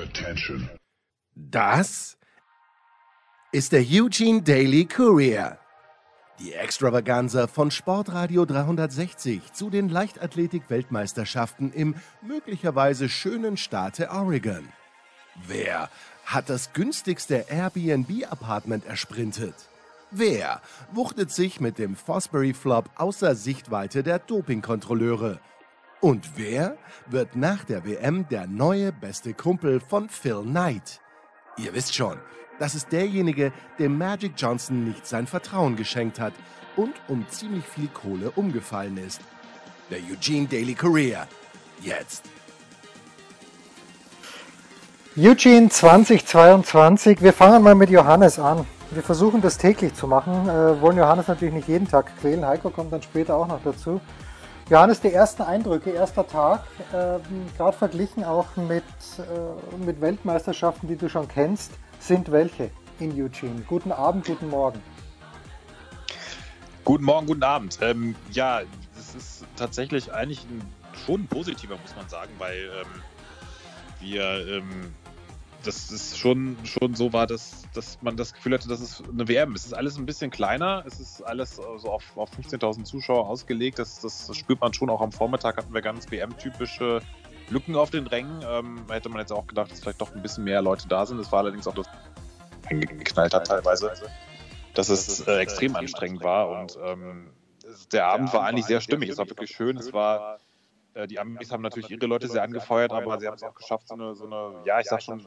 Attention. Das ist der Eugene Daily Courier. Die Extravaganza von Sportradio 360 zu den Leichtathletik-Weltmeisterschaften im möglicherweise schönen Staate Oregon. Wer hat das günstigste Airbnb-Apartment ersprintet? Wer wuchtet sich mit dem Fosbury Flop außer Sichtweite der Dopingkontrolleure? Und wer wird nach der WM der neue beste Kumpel von Phil Knight? Ihr wisst schon, das ist derjenige, dem Magic Johnson nicht sein Vertrauen geschenkt hat und um ziemlich viel Kohle umgefallen ist. Der Eugene Daily Courier. Jetzt. Eugene 2022. Wir fangen mal mit Johannes an. Wir versuchen das täglich zu machen, äh, wollen Johannes natürlich nicht jeden Tag quälen. Heiko kommt dann später auch noch dazu. Johannes, die ersten Eindrücke, erster Tag, äh, gerade verglichen auch mit, äh, mit Weltmeisterschaften, die du schon kennst, sind welche in Eugene? Guten Abend, guten Morgen. Guten Morgen, guten Abend. Ähm, ja, das ist tatsächlich eigentlich ein, schon positiver, muss man sagen, weil ähm, wir ähm, das ist schon, schon so war, dass, dass man das Gefühl hatte, das ist eine WM. Es ist alles ein bisschen kleiner, es ist alles so auf, auf 15.000 Zuschauer ausgelegt. Das, das spürt man schon auch am Vormittag, hatten wir ganz WM-typische Lücken auf den Rängen. Ähm, hätte man jetzt auch gedacht, dass vielleicht doch ein bisschen mehr Leute da sind. Es war allerdings auch das geknallt hat teilweise, dass es äh, extrem anstrengend war und ähm, der Abend war eigentlich sehr stimmig. Es war wirklich schön. Es war die Amis haben natürlich ihre Leute sehr angefeuert, aber sie haben es auch geschafft, so eine, so eine, ja, ich sag schon,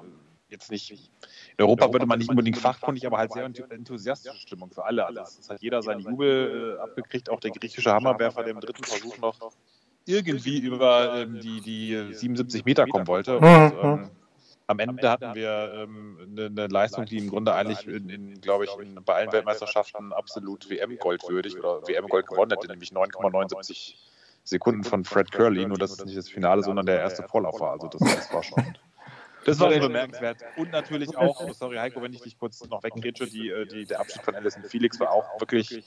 jetzt nicht, in Europa würde man nicht unbedingt fachkundig, aber halt sehr enthusiastische Stimmung für alle. Also es hat jeder seinen Jubel äh, abgekriegt, auch der griechische Hammerwerfer, der im dritten Versuch noch irgendwie über ähm, die, die 77 Meter kommen wollte. Und, ähm, am Ende hatten wir ähm, eine, eine, Leistung, die im Grunde eigentlich, in, in glaube ich, in, bei allen Weltmeisterschaften absolut WM-Gold würdig oder WM-Gold gewonnen hätte, nämlich 9,79 Sekunden von Fred Curley, nur dass es nicht das Finale, sondern der erste Vorlauf war. Also das, das war schon. Das war bemerkenswert. Und natürlich auch, oh, sorry Heiko, wenn ich dich kurz noch weggrätsche, die, äh, die, der Abschied von Alison Felix war auch wirklich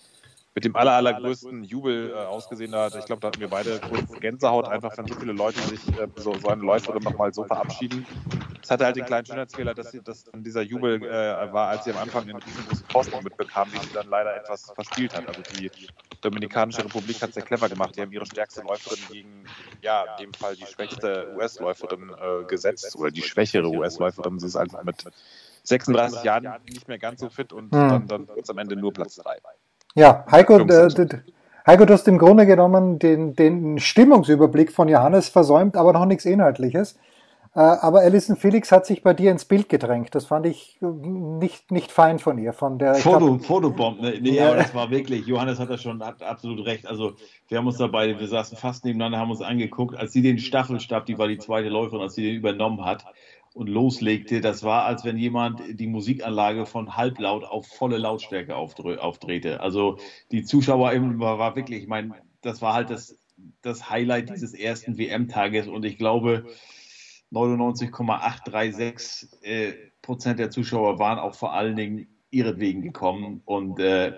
mit dem aller, allergrößten Jubel äh, ausgesehen hat. Ich glaube, da hatten wir beide kurz Gänsehaut, einfach wenn so viele Leute sich äh, so, so eine Läuferin nochmal so verabschieden. Es hatte halt den kleinen Schönheitsfehler, dass, sie, dass dieser Jubel äh, war, als sie am Anfang den riesengroßen Vorsprung mitbekam, die sie dann leider etwas verspielt hat. Also die Dominikanische Republik hat es sehr clever gemacht. Die haben ihre stärkste Läuferin gegen, ja, in dem Fall die schwächste US-Läuferin äh, gesetzt oder die schwächere US-Läuferin. Sie ist einfach mit 36 Jahren nicht mehr ganz so fit und dann, dann wird es am Ende nur Platz 3. Ja, Heiko, äh, Heiko, du hast im Grunde genommen den, den Stimmungsüberblick von Johannes versäumt, aber noch nichts Inhaltliches. Äh, aber Alison Felix hat sich bei dir ins Bild gedrängt. Das fand ich äh, nicht, nicht fein von ihr. Von der, Foto, Fotobomb, ne? Nee, ja. aber das war wirklich, Johannes hat da schon hat absolut recht. Also wir haben uns dabei, wir saßen fast nebeneinander, haben uns angeguckt, als sie den Staffelstab, die war die zweite Läuferin, als sie den übernommen hat, und loslegte, das war, als wenn jemand die Musikanlage von halblaut auf volle Lautstärke aufdrehte. Also die Zuschauer war, wirklich, ich meine, das war halt das, das Highlight dieses ersten WM-Tages und ich glaube, 99,836 äh, Prozent der Zuschauer waren auch vor allen Dingen ihretwegen gekommen und äh,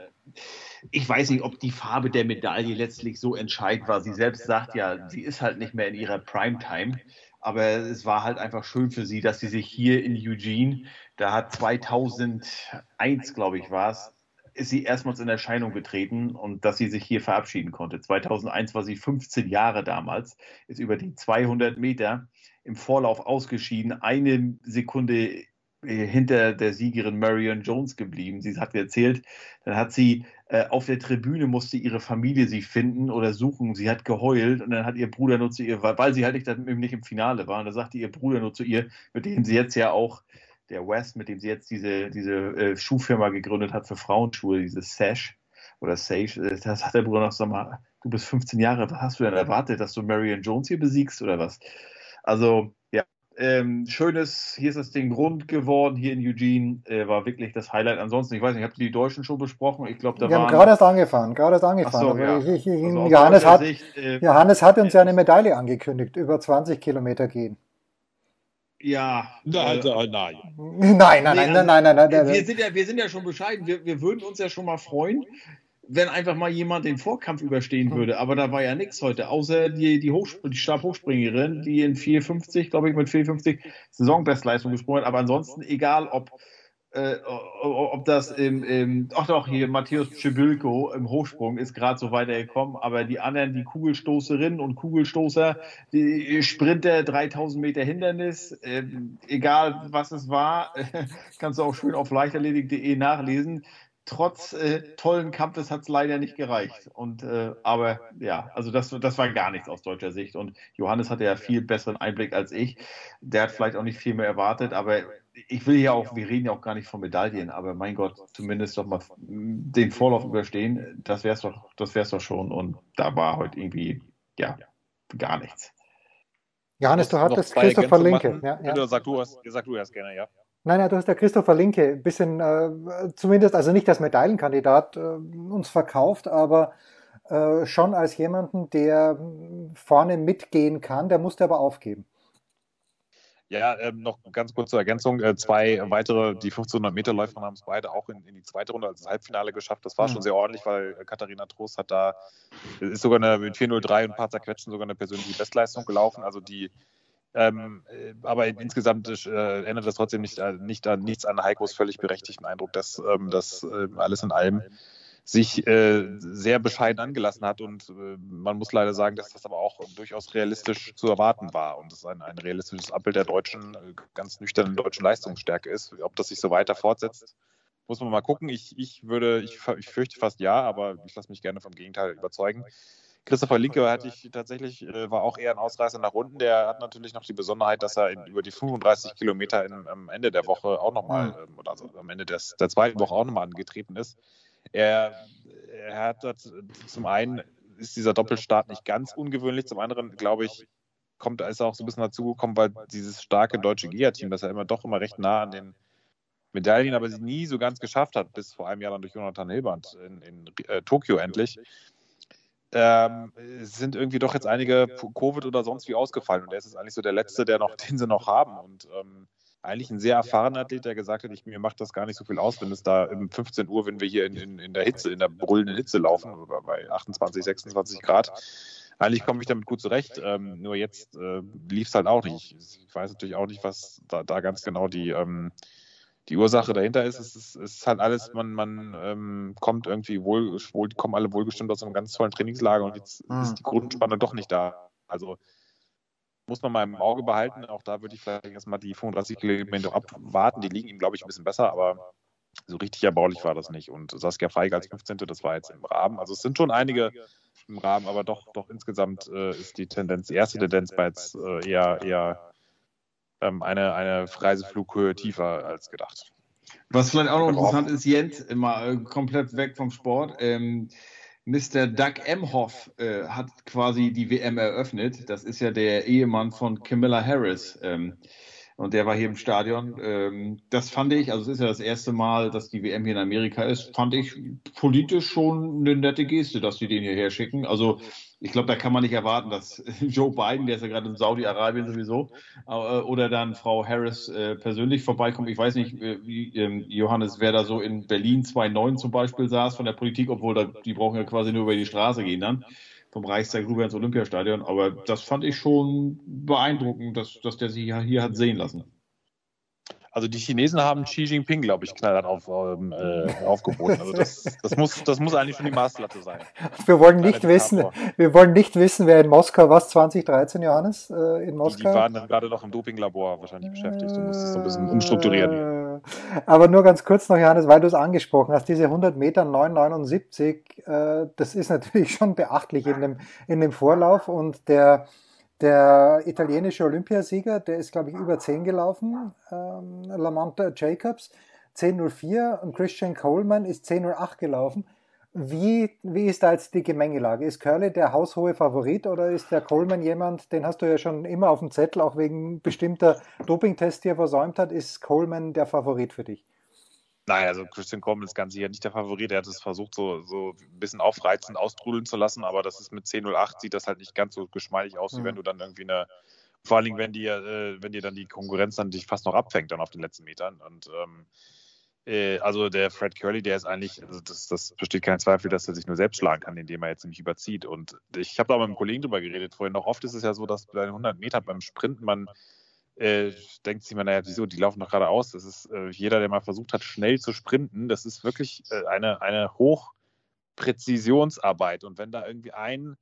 ich weiß nicht, ob die Farbe der Medaille letztlich so entscheidend war. Sie selbst sagt ja, sie ist halt nicht mehr in ihrer Primetime. Aber es war halt einfach schön für sie, dass sie sich hier in Eugene, da hat 2001, glaube ich, war es, ist sie erstmals in Erscheinung getreten und dass sie sich hier verabschieden konnte. 2001 war sie 15 Jahre damals, ist über die 200 Meter im Vorlauf ausgeschieden, eine Sekunde hinter der Siegerin Marion Jones geblieben. Sie hat erzählt, dann hat sie äh, auf der Tribüne musste ihre Familie sie finden oder suchen. Sie hat geheult und dann hat ihr Bruder nur zu ihr, weil sie halt nicht, nicht im Finale war, und da sagte ihr Bruder nur zu ihr, mit dem sie jetzt ja auch, der West, mit dem sie jetzt diese, diese äh, Schuhfirma gegründet hat für Frauenschuhe, dieses Sash oder Sage, äh, das hat der Bruder noch, sag mal, du bist 15 Jahre, was hast du denn erwartet, dass du Marion Jones hier besiegst oder was? Also ähm, schönes, hier ist das Ding rund geworden, hier in Eugene, äh, war wirklich das Highlight. Ansonsten, ich weiß nicht, habt ihr die Deutschen schon besprochen? Ich glaube, da Wir haben gerade erst angefahren, gerade erst angefahren. So, ja. ich, ich, also Johannes, hat, Sicht, äh, Johannes hat uns ja eine Medaille angekündigt, über 20 Kilometer gehen. Ja. Nein, äh, nein. Nein, nein, nein, nein, nein, nein, nein, Wir sind ja, wir sind ja schon bescheiden. Wir, wir würden uns ja schon mal freuen, wenn einfach mal jemand den Vorkampf überstehen würde. Aber da war ja nichts heute, außer die, die, die Stabhochspringerin, die in 4,50, glaube ich, mit 4,50 Saisonbestleistung gesprungen hat. Aber ansonsten, egal ob äh, ob das im, im, ach doch, hier Matthäus Pschebülko im Hochsprung ist gerade so weitergekommen, aber die anderen, die Kugelstoßerinnen und Kugelstoßer, die Sprinter 3000 Meter Hindernis, äh, egal was es war, kannst du auch schön auf leichterledig.de nachlesen. Trotz äh, tollen Kampfes hat es leider nicht gereicht. Und, äh, aber ja, also das, das war gar nichts aus deutscher Sicht. Und Johannes hatte ja viel besseren Einblick als ich. Der hat vielleicht auch nicht viel mehr erwartet, aber ich will ja auch, wir reden ja auch gar nicht von Medaillen, aber mein Gott, zumindest doch mal den Vorlauf überstehen, das wär's doch, das wär's doch schon. Und da war heute irgendwie, ja, gar nichts. Johannes, du hattest Christopher Linke. Ja, ja. Sag, du hast, sag du erst gerne, ja. Nein, nein, du hast der Christopher Linke ein bisschen, äh, zumindest, also nicht als Medaillenkandidat äh, uns verkauft, aber äh, schon als jemanden, der vorne mitgehen kann, der musste aber aufgeben. Ja, ähm, noch ganz kurz zur Ergänzung. Äh, zwei weitere, die 1500 Meter Läufer haben es beide auch in, in, die zweite Runde als Halbfinale geschafft. Das war mhm. schon sehr ordentlich, weil äh, Katharina Trost hat da, ist sogar eine, mit 403 und ein paar zerquetschen sogar eine persönliche Bestleistung gelaufen. Also die, ähm, äh, aber insgesamt äh, ändert das trotzdem nicht, äh, nicht an, nichts an Heikos völlig berechtigten Eindruck, dass ähm, das äh, alles in allem sich äh, sehr bescheiden angelassen hat. Und äh, man muss leider sagen, dass das aber auch durchaus realistisch zu erwarten war und es ein, ein realistisches Abbild der deutschen, ganz nüchternen deutschen Leistungsstärke ist. Ob das sich so weiter fortsetzt, muss man mal gucken. Ich, ich würde, ich, ich fürchte fast ja, aber ich lasse mich gerne vom Gegenteil überzeugen. Christopher Linke hatte ich tatsächlich, äh, war auch eher ein Ausreißer nach unten. Der hat natürlich noch die Besonderheit, dass er in, über die 35 Kilometer in, am Ende der Woche auch nochmal, mhm. oder also am Ende des, der zweiten Woche auch nochmal angetreten ist. Er, er hat das, zum einen ist dieser Doppelstart nicht ganz ungewöhnlich, zum anderen glaube ich, kommt, ist er auch so ein bisschen dazugekommen, weil dieses starke deutsche GIA-Team, das er immer doch immer recht nah an den Medaillen, aber sie nie so ganz geschafft hat, bis vor einem Jahr dann durch Jonathan Hilband in, in äh, Tokio endlich. Ähm, sind irgendwie doch jetzt einige Covid oder sonst wie ausgefallen und er ist jetzt eigentlich so der Letzte, der noch, den sie noch haben. Und ähm, eigentlich ein sehr erfahrener Athlet, der gesagt hat, ich, mir macht das gar nicht so viel aus, wenn es da um 15 Uhr, wenn wir hier in, in, in der Hitze, in der brüllenden Hitze laufen, bei 28, 26 Grad. Eigentlich komme ich damit gut zurecht. Ähm, nur jetzt äh, lief es halt auch nicht. Ich weiß natürlich auch nicht, was da, da ganz genau die, ähm, die Ursache dahinter ist. Es ist, es ist halt alles, man, man ähm, kommt irgendwie wohl, wohl, kommen alle wohlgestimmt aus einem ganz tollen Trainingslager und jetzt mhm. ist die Grundspannung doch nicht da. Also muss man mal im Auge behalten. Auch da würde ich vielleicht erstmal die 35 Kilometer abwarten. Die liegen ihm, glaube ich, ein bisschen besser, aber so richtig erbaulich war das nicht. Und Saskia Feige als 15. das war jetzt im Rahmen. Also es sind schon einige im Rahmen, aber doch, doch insgesamt äh, ist die Tendenz, die erste Tendenz bei jetzt äh, eher, eher ähm, eine, eine Reiseflughöhe tiefer als gedacht. Was vielleicht auch noch interessant ist, Jens, immer äh, komplett weg vom Sport. Ähm, Mr. Doug Emhoff äh, hat quasi die WM eröffnet. Das ist ja der Ehemann von Camilla Harris. Ähm, und der war hier im Stadion. Ähm, das fand ich, also es ist ja das erste Mal, dass die WM hier in Amerika ist, fand ich politisch schon eine nette Geste, dass die den hierher schicken. Also ich glaube, da kann man nicht erwarten, dass Joe Biden, der ist ja gerade in Saudi-Arabien sowieso, äh, oder dann Frau Harris äh, persönlich vorbeikommt. Ich weiß nicht, äh, wie ähm, Johannes, wer da so in Berlin 2.9 zum Beispiel saß von der Politik, obwohl die brauchen ja quasi nur über die Straße gehen dann vom Reichstag rüber ins Olympiastadion. Aber das fand ich schon beeindruckend, dass, dass der sich hier hat sehen lassen. Also die Chinesen haben Xi Jinping, glaube ich, knallhart auf, ähm, äh, aufgeboten. Also das, das, muss, das muss eigentlich schon die Maßlatte sein. Wir wollen nicht wissen, wir wollen nicht wissen, wer in Moskau was 2013, Johannes, äh, in Moskau. Die, die waren dann gerade noch im Dopinglabor wahrscheinlich beschäftigt. Du musst es so ein bisschen umstrukturieren. Aber nur ganz kurz noch, Johannes, weil du es angesprochen hast, diese 100 Meter 979, äh, das ist natürlich schon beachtlich in dem, in dem Vorlauf und der der italienische Olympiasieger, der ist, glaube ich, über 10 gelaufen, ähm, Lamont Jacobs, 10.04 und Christian Coleman ist 10.08 gelaufen. Wie, wie ist da jetzt die Gemengelage? Ist Curly der haushohe Favorit oder ist der Coleman jemand, den hast du ja schon immer auf dem Zettel, auch wegen bestimmter Dopingtests, die er versäumt hat, ist Coleman der Favorit für dich? Nein, also Christian Coleman ist ganz sicher nicht der Favorit. Er hat es versucht, so, so ein bisschen aufreizend austrudeln zu lassen, aber das ist mit 10.08 sieht das halt nicht ganz so geschmeidig aus, mhm. wie wenn du dann irgendwie eine, vor allen Dingen, wenn dir, äh, wenn dir dann die Konkurrenz dann dich fast noch abfängt dann auf den letzten Metern. Und ähm, Äh, also der Fred Curly, der ist eigentlich, also das, das, besteht kein Zweifel, dass er sich nur selbst schlagen kann, indem er jetzt nämlich überzieht. Und ich habe da mit einem Kollegen drüber geredet vorhin. Noch oft ist es ja so, dass bei 100 Metern beim Sprinten man äh, denkt sich man, naja, wieso, die laufen doch geradeaus. Das ist äh, jeder, der mal versucht hat, schnell zu sprinten, das ist wirklich äh, eine, eine Hochpräzisionsarbeit. Und wenn da irgendwie ein,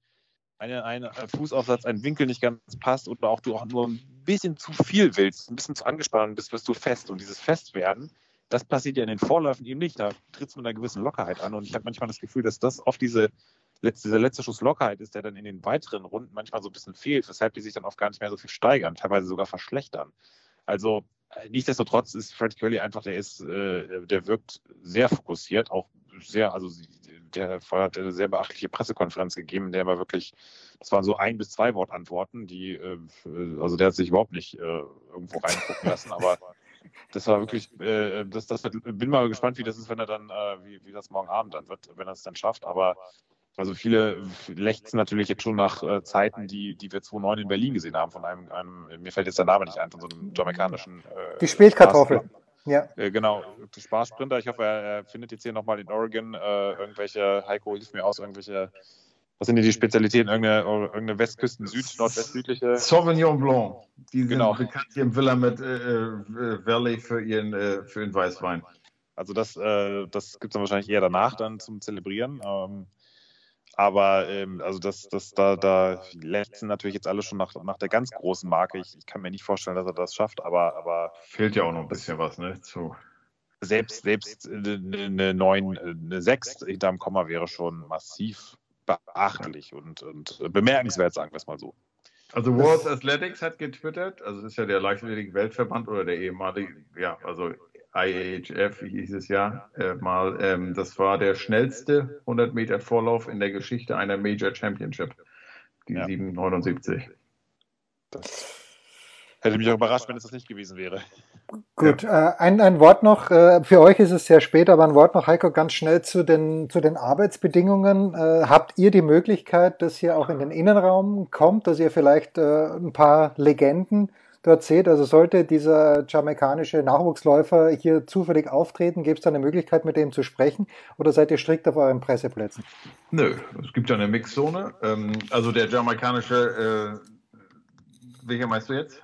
eine, ein Fußaufsatz, ein Winkel nicht ganz passt oder auch du auch nur ein bisschen zu viel willst, ein bisschen zu angespannt bist, wirst du fest. Und dieses Festwerden, das passiert ja in den Vorläufen eben nicht. Da tritt es mit einer gewissen Lockerheit an. Und ich habe manchmal das Gefühl, dass das oft diese letzte, dieser letzte Schuss Lockerheit ist, der dann in den weiteren Runden manchmal so ein bisschen fehlt, weshalb die sich dann oft gar nicht mehr so viel steigern, teilweise sogar verschlechtern. Also äh, nichtsdestotrotz ist Fred Curly einfach, der ist, äh, der wirkt sehr fokussiert, auch sehr, also der hat eine sehr beachtliche Pressekonferenz gegeben, der war wirklich, das waren so ein bis zwei Wortantworten, die, äh, also der hat sich überhaupt nicht äh, irgendwo reingucken lassen, aber das war wirklich, äh, das, das wird, bin mal gespannt, wie das ist, wenn er dann, äh, wie, wie das morgen Abend dann wird, wenn er es dann schafft. Aber also viele lechzen natürlich jetzt schon nach äh, Zeiten, die, die wir 2009 in Berlin gesehen haben, von einem, einem, mir fällt jetzt der Name nicht ein, von so einem jamaikanischen. Äh, die Spätkartoffel. Ja. Äh, genau, Spaßsprinter. Ich hoffe, er, er findet jetzt hier nochmal in Oregon äh, irgendwelche, Heiko hilft mir aus, irgendwelche was sind denn die Spezialitäten? Irgendeine, irgendeine Westküsten, Süd, Nordwest-südliche? Sauvignon Blanc. Die sind genau. bekannt hier im Willamette äh, äh, Valley für ihren, äh, für ihren Weißwein. Also das, äh, das gibt es dann wahrscheinlich eher danach dann zum Zelebrieren. Ähm, aber ähm, also das, das, da, da letzten natürlich jetzt alle schon nach, nach der ganz großen Marke. Ich, ich, kann mir nicht vorstellen, dass er das schafft, aber, aber fehlt ja auch noch ein bisschen was, ne? Zu selbst selbst eine 9, eine 6 hinterm Komma wäre schon massiv beachtlich und, und bemerkenswert, sagen wir es mal so. Also World Athletics hat getwittert, also das ist ja der Leichtathletik-Weltverband oder der ehemalige, ja, also IAHF hieß es ja äh, mal, ähm, das war der schnellste 100 Meter Vorlauf in der Geschichte einer Major Championship, die ja. 779. Das hätte mich auch überrascht, wenn es das nicht gewesen wäre. Gut, ja. äh, ein, ein Wort noch, äh, für euch ist es sehr spät, aber ein Wort noch, Heiko, ganz schnell zu den, zu den Arbeitsbedingungen. Äh, habt ihr die Möglichkeit, dass ihr auch in den Innenraum kommt, dass ihr vielleicht äh, ein paar Legenden dort seht? Also sollte dieser jamaikanische Nachwuchsläufer hier zufällig auftreten, gibt es da eine Möglichkeit, mit dem zu sprechen oder seid ihr strikt auf euren Presseplätzen? Nö, es gibt ja eine Mixzone. Ähm, also der jamaikanische, äh, welcher meinst du jetzt?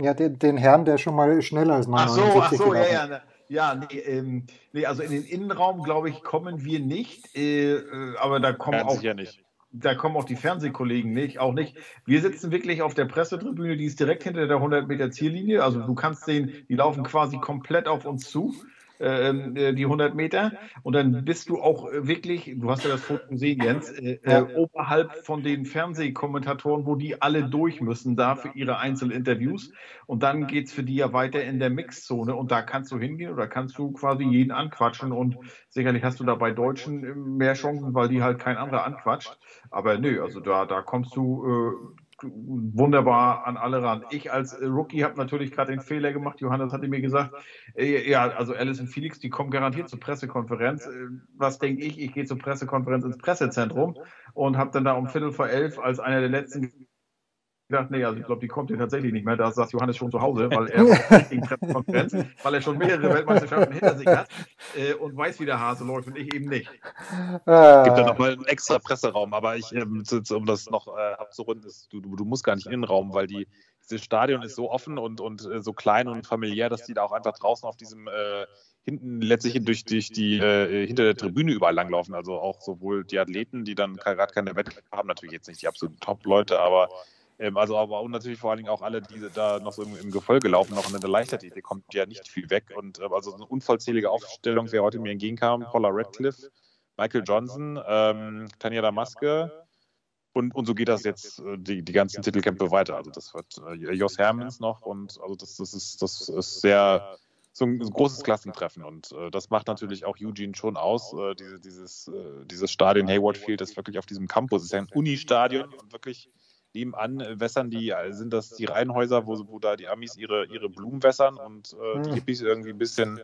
Ja, den, den, Herrn, der schon mal schneller als 979 Ach so, ach so, ja, ja. Ne. Ja, nee, ähm, nee, also in den Innenraum, glaube ich, kommen wir nicht. Äh, äh aber da kommen auch. Ja nicht. Da kommen auch die Fernsehkollegen nicht, auch nicht. Wir sitzen wirklich auf der Pressetribüne, die ist direkt hinter der 100 Meter Ziellinie. Also du kannst sehen, die laufen quasi komplett auf uns zu. Ähm, äh, die 100 Meter. Und dann bist du auch äh, wirklich, du hast ja das Foto gesehen, Jens, äh, äh, oberhalb von den Fernsehkommentatoren, wo die alle durch müssen, da für ihre Einzelinterviews. Und dann geht es für die ja weiter in der Mixzone. Und da kannst du hingehen oder kannst du quasi jeden anquatschen. Und sicherlich hast du da bei Deutschen mehr Chancen, weil die halt kein anderer anquatscht. Aber nö, also da, da kommst du äh, wunderbar an alle ran. Ich als äh, Rookie habe natürlich gerade den Fehler gemacht. Johannes hatte mir gesagt, äh, ja, also Alice und Felix, die kommen garantiert zur Pressekonferenz. Äh, was denke ich? Ich gehe zur Pressekonferenz ins Pressezentrum und habe dann da um Viertel vor elf als einer der letzten gedacht, nee, also ich glaube, die kommt hier tatsächlich nicht mehr. Da saß Johannes schon zu Hause, weil er Pressekonferenz, weil er schon mehrere Weltmeisterschaften hinter sich hat äh, und weiß, wie der Hase läuft und ich eben nicht. Es gibt ja nochmal einen extra Presseraum, aber ich, ähm, um das noch äh, abzurunden, ist, du, du, musst gar nicht in den Raum, weil die, dieses Stadion ist so offen und, und äh, so klein und familiär, dass die da auch einfach draußen auf diesem äh, hinten letztlich durch, durch die äh, hinter der Tribüne überall langlaufen. Also auch sowohl die Athleten, die dann gerade keine Wettkämpfe haben, natürlich jetzt nicht die absoluten Top-Leute, aber ähm, also aber und natürlich vor allen Dingen auch alle, die da noch so im, im Gefolge laufen, noch in der Leichtathletik kommt ja nicht viel weg. Und äh, also eine unvollzählige Aufstellung, wer heute mir entgegenkam, Paula Radcliffe, Michael Johnson, ähm, Tanja Damaske und, und so geht das jetzt äh, die, die ganzen Titelkämpfe weiter. Also das wird äh, Jos Hermans noch und also das, das ist das ist sehr so ein großes Klassentreffen und äh, das macht natürlich auch Eugene schon aus. Äh, diese, dieses, äh, dieses Stadion Hayward Field ist wirklich auf diesem Campus, ist ja ein Uni-Stadion und wirklich nebenan äh, wässern die, äh, sind das die Reihenhäuser, wo, wo da die Amis ihre, ihre Blumen wässern und äh, die hm. Hippies irgendwie ein bisschen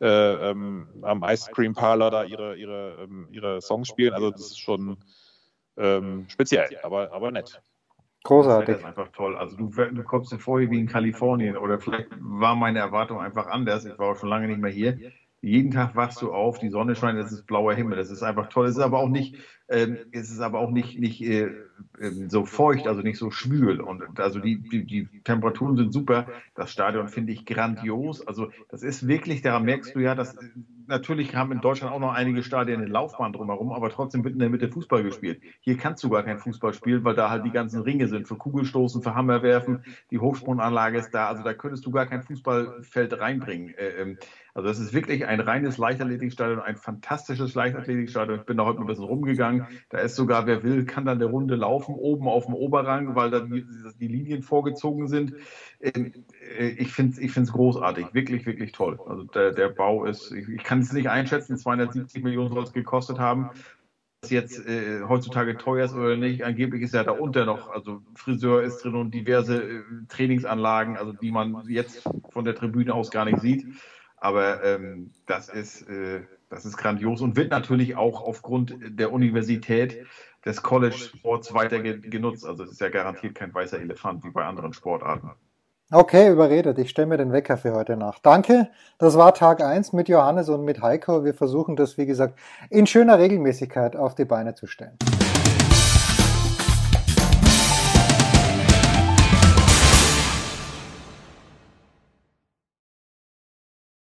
äh, ähm, am Ice Cream Parlor da ihre, ihre, ähm, ihre Songs spielen. Also das ist schon ähm, speziell, aber, aber nett. Großartig. Das ist einfach toll. Also du, du kommst dir vor wie in Kalifornien oder vielleicht war meine Erwartung einfach anders. Ich war auch schon lange nicht mehr hier. Jeden Tag wachst du auf, die Sonne scheint, es ist blauer Himmel, das ist einfach toll. Es ist aber auch nicht, ähm, es ist aber auch nicht, nicht äh, ähm, so feucht, also nicht so schwül. Und also die, die, die Temperaturen sind super. Das Stadion finde ich grandios. Also das ist wirklich, daran merkst du ja, dass natürlich haben in Deutschland auch noch einige Stadien eine Laufbahn drumherum, aber trotzdem wird in der Mitte Fußball gespielt. Hier kannst du gar kein Fußball spielen, weil da halt die ganzen Ringe sind für Kugelstoßen, für Hammerwerfen, die Hochsprunganlage ist da. Also da könntest du gar kein Fußballfeld reinbringen. Äh, ähm, also das ist wirklich ein reines Leichtathletikstadion, ein fantastisches Leichtathletikstadion. Ich bin da heute ein bisschen rumgegangen. Da ist sogar, wer will, kann dann eine Runde laufen, oben auf dem Oberrang, weil da die, die Linien vorgezogen sind. Ähm, äh, ich finde es ich großartig, wirklich, wirklich toll. Also der, der Bau ist, ich, ich kann es nicht einschätzen, 270 Millionen soll es gekostet haben Was jetzt äh, heutzutage teuer ist oder nicht. Angeblich ist ja da unter noch, also Friseur ist drin und diverse äh, Trainingsanlagen, also die man jetzt von der Tribüne aus gar nicht sieht. Aber ähm, das, ist, äh, das ist grandios und wird natürlich auch aufgrund der Universität des College Sports weiter genutzt. Also es ist ja garantiert kein weißer Elefant wie bei anderen Sportarten. Okay, überredet. Ich stelle mir den Wecker für heute nach. Danke. Das war Tag 1 mit Johannes und mit Heiko. Wir versuchen das, wie gesagt, in schöner Regelmäßigkeit auf die Beine zu stellen.